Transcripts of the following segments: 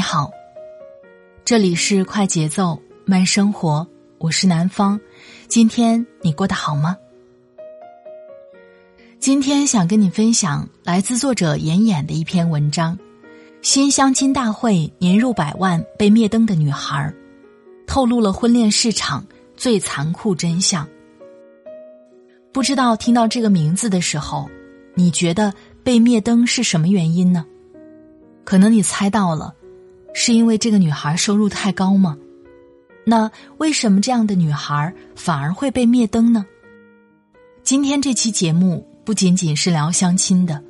你好。这里是快节奏慢生活，我是南方。今天你过得好吗？今天想跟你分享来自作者妍妍的一篇文章：新相亲大会年入百万被灭灯的女孩，透露了婚恋市场最残酷真相。不知道听到这个名字的时候，你觉得被灭灯是什么原因呢？可能你猜到了。是因为这个女孩收入太高吗？那为什么这样的女孩反而会被灭灯呢？今天这期节目不仅仅是聊相亲的，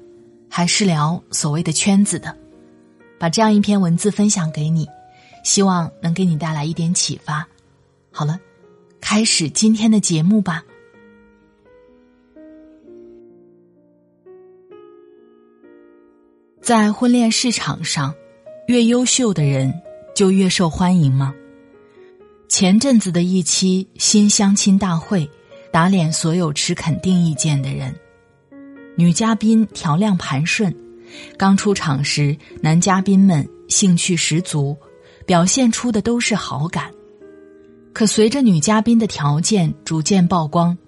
还是聊所谓的圈子的。把这样一篇文字分享给你，希望能给你带来一点启发。好了，开始今天的节目吧。在婚恋市场上。越优秀的人就越受欢迎吗？前阵子的一期新相亲大会，打脸所有持肯定意见的人。女嘉宾调亮盘顺，刚出场时，男嘉宾们兴趣十足，表现出的都是好感。可随着女嘉宾的条件逐渐曝光，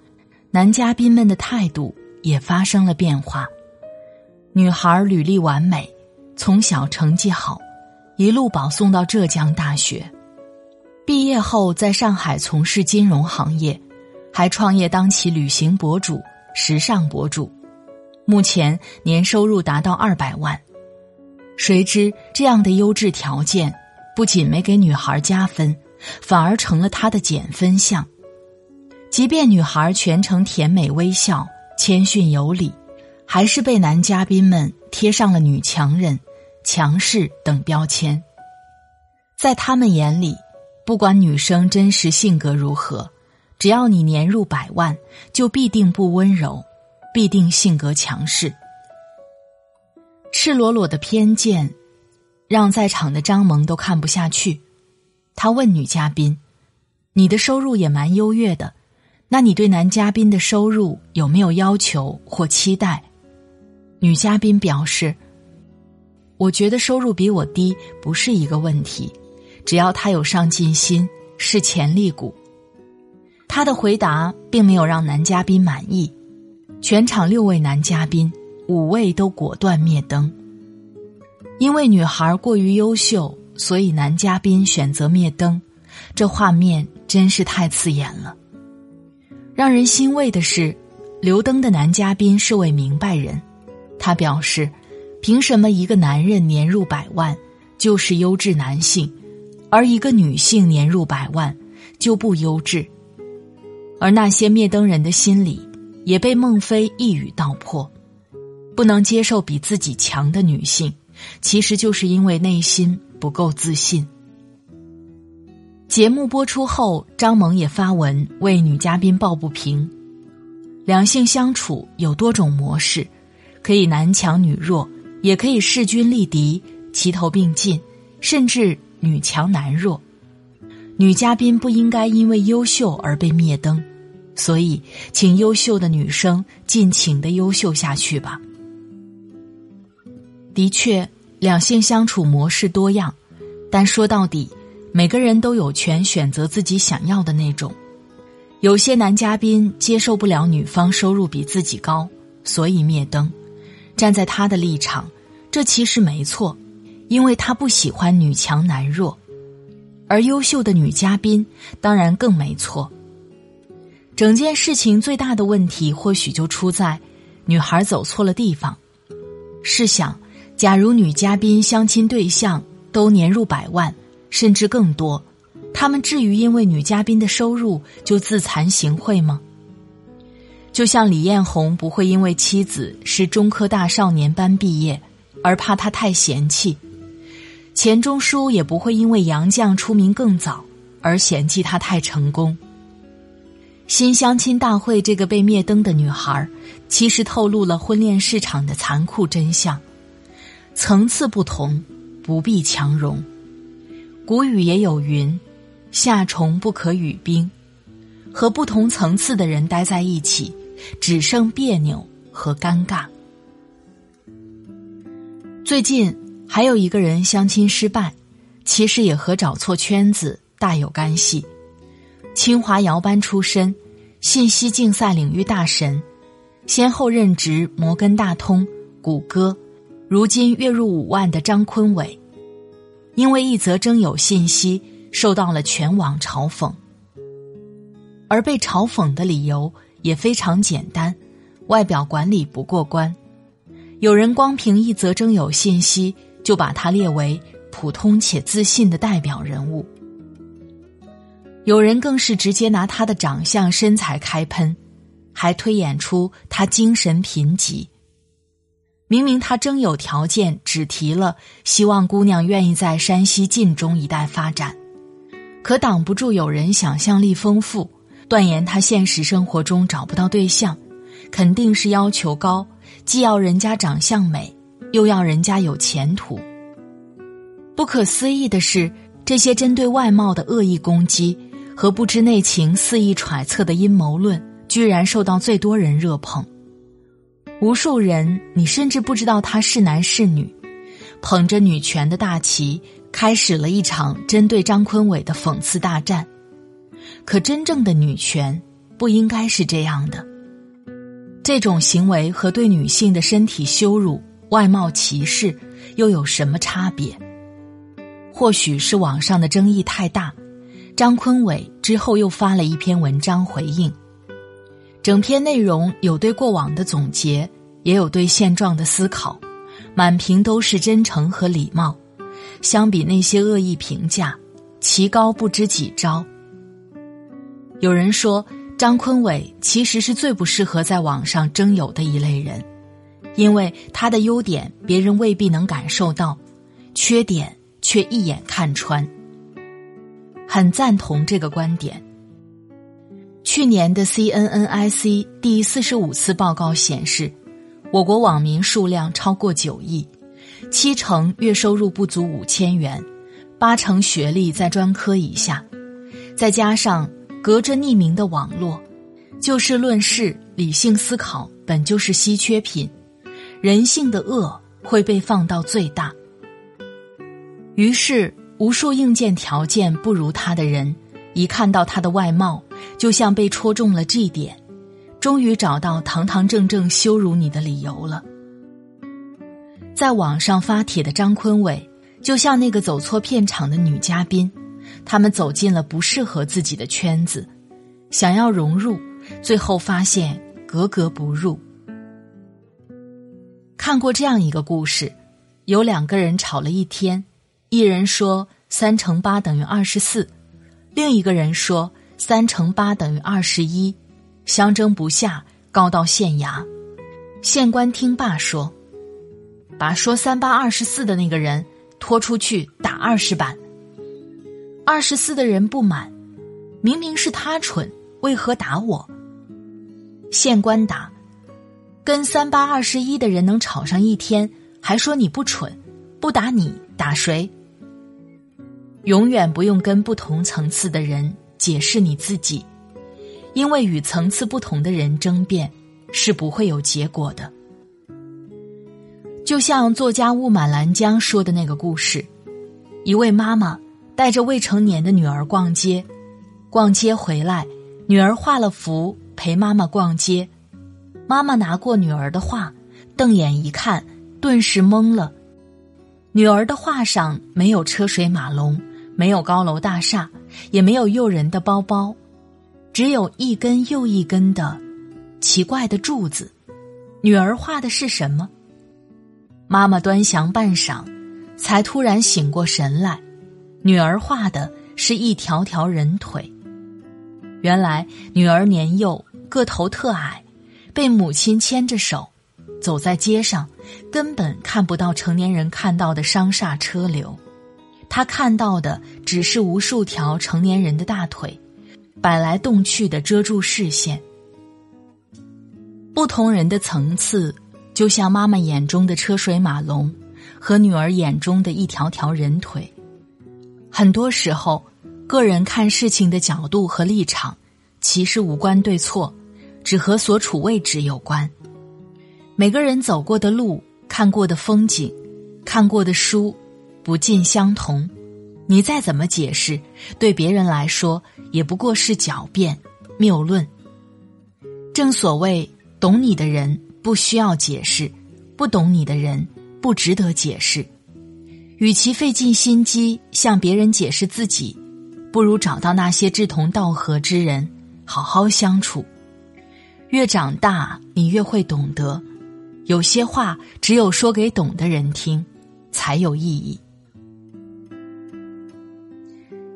男嘉宾们的态度也发生了变化。女孩履历完美，从小成绩好。一路保送到浙江大学，毕业后在上海从事金融行业，还创业当起旅行博主、时尚博主，目前年收入达到二百万。谁知这样的优质条件，不仅没给女孩加分，反而成了她的减分项。即便女孩全程甜美微笑、谦逊有礼，还是被男嘉宾们贴上了女强人。强势等标签，在他们眼里，不管女生真实性格如何，只要你年入百万，就必定不温柔，必定性格强势。赤裸裸的偏见，让在场的张萌都看不下去。他问女嘉宾：“你的收入也蛮优越的，那你对男嘉宾的收入有没有要求或期待？”女嘉宾表示。我觉得收入比我低不是一个问题，只要他有上进心，是潜力股。他的回答并没有让男嘉宾满意，全场六位男嘉宾，五位都果断灭灯。因为女孩过于优秀，所以男嘉宾选择灭灯，这画面真是太刺眼了。让人欣慰的是，留灯的男嘉宾是位明白人，他表示。凭什么一个男人年入百万就是优质男性，而一个女性年入百万就不优质？而那些灭灯人的心里也被孟非一语道破：不能接受比自己强的女性，其实就是因为内心不够自信。节目播出后，张萌也发文为女嘉宾抱不平：两性相处有多种模式，可以男强女弱。也可以势均力敌、齐头并进，甚至女强男弱。女嘉宾不应该因为优秀而被灭灯，所以请优秀的女生尽情的优秀下去吧。的确，两性相处模式多样，但说到底，每个人都有权选择自己想要的那种。有些男嘉宾接受不了女方收入比自己高，所以灭灯。站在他的立场，这其实没错，因为他不喜欢女强男弱，而优秀的女嘉宾当然更没错。整件事情最大的问题或许就出在女孩走错了地方。试想，假如女嘉宾相亲对象都年入百万甚至更多，他们至于因为女嘉宾的收入就自惭形秽吗？就像李彦宏不会因为妻子是中科大少年班毕业而怕他太嫌弃，钱钟书也不会因为杨绛出名更早而嫌弃他太成功。新相亲大会这个被灭灯的女孩，其实透露了婚恋市场的残酷真相：层次不同，不必强融。古语也有云：“夏虫不可语冰。”和不同层次的人待在一起，只剩别扭和尴尬。最近还有一个人相亲失败，其实也和找错圈子大有干系。清华摇班出身。信息竞赛领域大神，先后任职摩根大通、谷歌，如今月入五万的张坤伟，因为一则征友信息受到了全网嘲讽，而被嘲讽的理由也非常简单：外表管理不过关。有人光凭一则征友信息就把他列为普通且自信的代表人物。有人更是直接拿他的长相、身材开喷，还推演出他精神贫瘠。明明他征友条件只提了希望姑娘愿意在山西晋中一带发展，可挡不住有人想象力丰富，断言他现实生活中找不到对象，肯定是要求高，既要人家长相美，又要人家有前途。不可思议的是，这些针对外貌的恶意攻击。和不知内情、肆意揣测的阴谋论，居然受到最多人热捧。无数人，你甚至不知道他是男是女，捧着女权的大旗，开始了一场针对张坤伟的讽刺大战。可真正的女权不应该是这样的。这种行为和对女性的身体羞辱、外貌歧视又有什么差别？或许是网上的争议太大。张坤伟之后又发了一篇文章回应，整篇内容有对过往的总结，也有对现状的思考，满屏都是真诚和礼貌。相比那些恶意评价，棋高不知几招。有人说，张坤伟其实是最不适合在网上征友的一类人，因为他的优点别人未必能感受到，缺点却一眼看穿。很赞同这个观点。去年的 CNNIC 第四十五次报告显示，我国网民数量超过九亿，七成月收入不足五千元，八成学历在专科以下，再加上隔着匿名的网络，就事论事、理性思考本就是稀缺品，人性的恶会被放到最大。于是。无数硬件条件不如他的人，一看到他的外貌，就像被戳中了 G 点，终于找到堂堂正正羞辱你的理由了。在网上发帖的张坤伟，就像那个走错片场的女嘉宾，他们走进了不适合自己的圈子，想要融入，最后发现格格不入。看过这样一个故事，有两个人吵了一天。一人说三乘八等于二十四，另一个人说三乘八等于二十一，相争不下，告到县衙。县官听罢说：“把说三八二十四的那个人拖出去打二十板。”二十四的人不满：“明明是他蠢，为何打我？”县官答：“跟三八二十一的人能吵上一天，还说你不蠢，不打你打谁？”永远不用跟不同层次的人解释你自己，因为与层次不同的人争辩是不会有结果的。就像作家雾满兰江说的那个故事：一位妈妈带着未成年的女儿逛街，逛街回来，女儿画了幅陪妈妈逛街，妈妈拿过女儿的画，瞪眼一看，顿时懵了。女儿的画上没有车水马龙。没有高楼大厦，也没有诱人的包包，只有一根又一根的奇怪的柱子。女儿画的是什么？妈妈端详半晌，才突然醒过神来。女儿画的是一条条人腿。原来女儿年幼，个头特矮，被母亲牵着手，走在街上，根本看不到成年人看到的商厦车流，他看到的只是无数条成年人的大腿，摆来动去的遮住视线。不同人的层次，就像妈妈眼中的车水马龙，和女儿眼中的一条条人腿。很多时候，个人看事情的角度和立场，其实无关对错，只和所处位置有关。每个人走过的路、看过的风景、看过的书，不尽相同。你再怎么解释，对别人来说也不过是狡辩、谬论。正所谓。懂你的人不需要解释，不懂你的人不值得解释。与其费尽心机向别人解释自己，不如找到那些志同道合之人，好好相处。越长大，你越会懂得，有些话只有说给懂的人听，才有意义。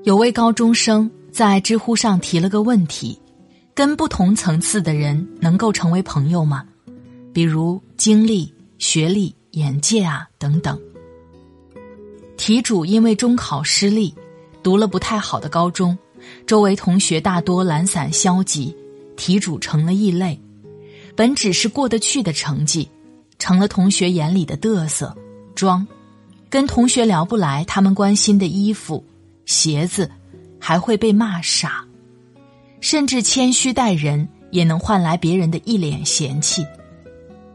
有位高中生在知乎上提了个问题。跟不同层次的人能够成为朋友吗？比如经历、学历、眼界啊等等。题主因为中考失利，读了不太好的高中，周围同学大多懒散消极，题主成了异类。本只是过得去的成绩，成了同学眼里的嘚瑟、装，跟同学聊不来，他们关心的衣服、鞋子，还会被骂傻。甚至谦虚待人，也能换来别人的一脸嫌弃。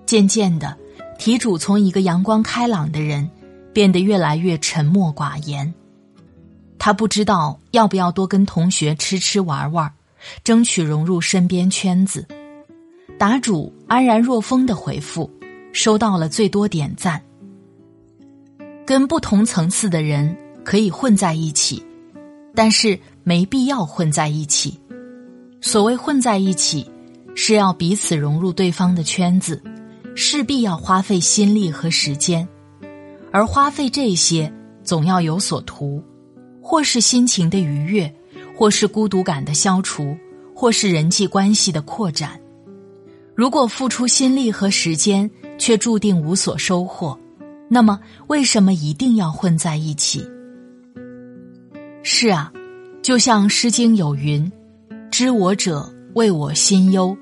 渐渐的，题主从一个阳光开朗的人，变得越来越沉默寡言。他不知道要不要多跟同学吃吃玩玩，争取融入身边圈子。答主安然若风的回复，收到了最多点赞。跟不同层次的人可以混在一起，但是没必要混在一起。所谓混在一起，是要彼此融入对方的圈子，势必要花费心力和时间，而花费这些总要有所图，或是心情的愉悦，或是孤独感的消除，或是人际关系的扩展。如果付出心力和时间却注定无所收获，那么为什么一定要混在一起？是啊，就像《诗经》有云。知我者，谓我心忧；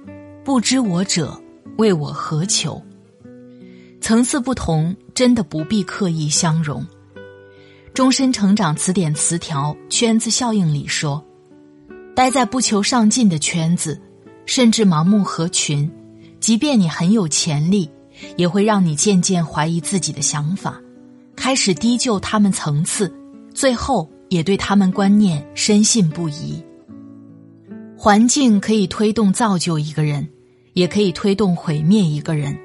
不知我者，谓我何求。层次不同，真的不必刻意相融。终身成长词典词条圈子效应里说：待在不求上进的圈子，甚至盲目合群，即便你很有潜力，也会让你渐渐怀疑自己的想法，开始低就他们层次，最后也对他们观念深信不疑。环境可以推动造就一个人，也可以推动毁灭一个人。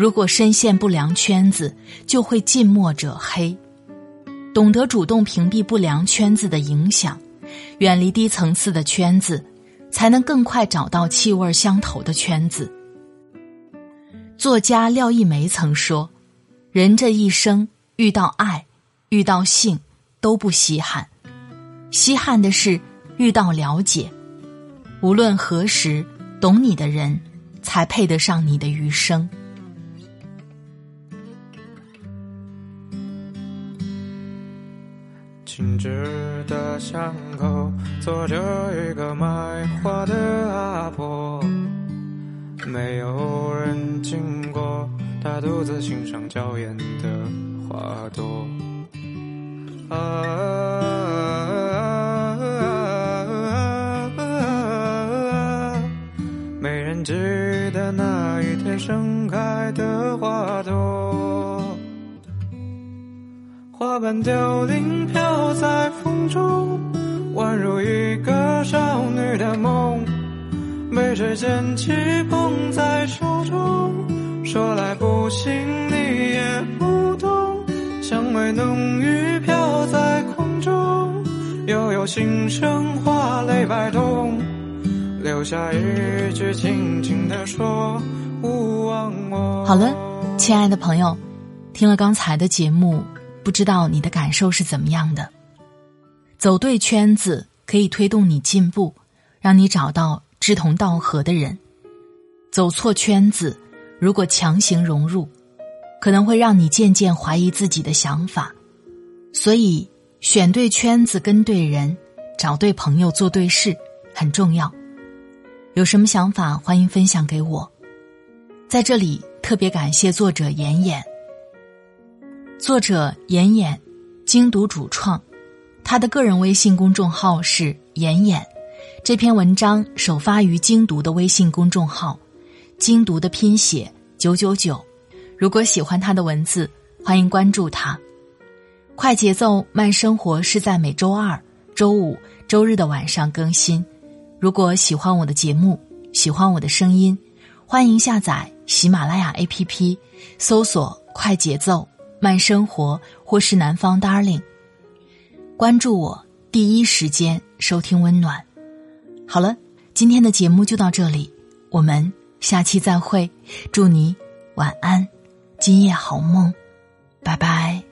如果深陷不良圈子，就会近墨者黑。懂得主动屏蔽不良圈子的影响，远离低层次的圈子，才能更快找到气味相投的圈子。作家廖一梅曾说：“人这一生遇到爱、遇到性都不稀罕，稀罕的是遇到了解。”无论何时，懂你的人，才配得上你的余生。静止的巷口，坐着一个卖花的阿婆，没有人经过，她独自欣赏娇艳的花朵。啊。记得那一天盛开的花朵，花瓣凋零中，宛如一个少女的梦，被谁捡起捧在手中，说来不信你也不懂，香味浓郁飘在空中，悠悠心声花泪百动。留下一句轻轻的说勿忘我。好了，亲爱的朋友，听了刚才的节目，不知道你的感受是怎么样的？走对圈子可以推动你进步，让你找到志同道合的人。走错圈子，如果强行融入，可能会让你渐渐怀疑自己的想法。所以，选对圈子、跟对人、找对朋友、做对事很重要。有什么想法，欢迎分享给我。在这里特别感谢作者妍妍。作者妍妍，精读主创，他的个人微信公众号是妍妍。这篇文章首发于精读的微信公众号，精读的拼写九九九。如果喜欢他的文字，欢迎关注他。快节奏慢生活是在每周二、周五、周日的晚上更新。如果喜欢我的节目，喜欢我的声音，欢迎下载喜马拉雅 APP，搜索“快节奏慢生活”或是“南方 Darling”，关注我，第一时间收听温暖。好了，今天的节目就到这里，我们下期再会。祝你晚安，今夜好梦。拜拜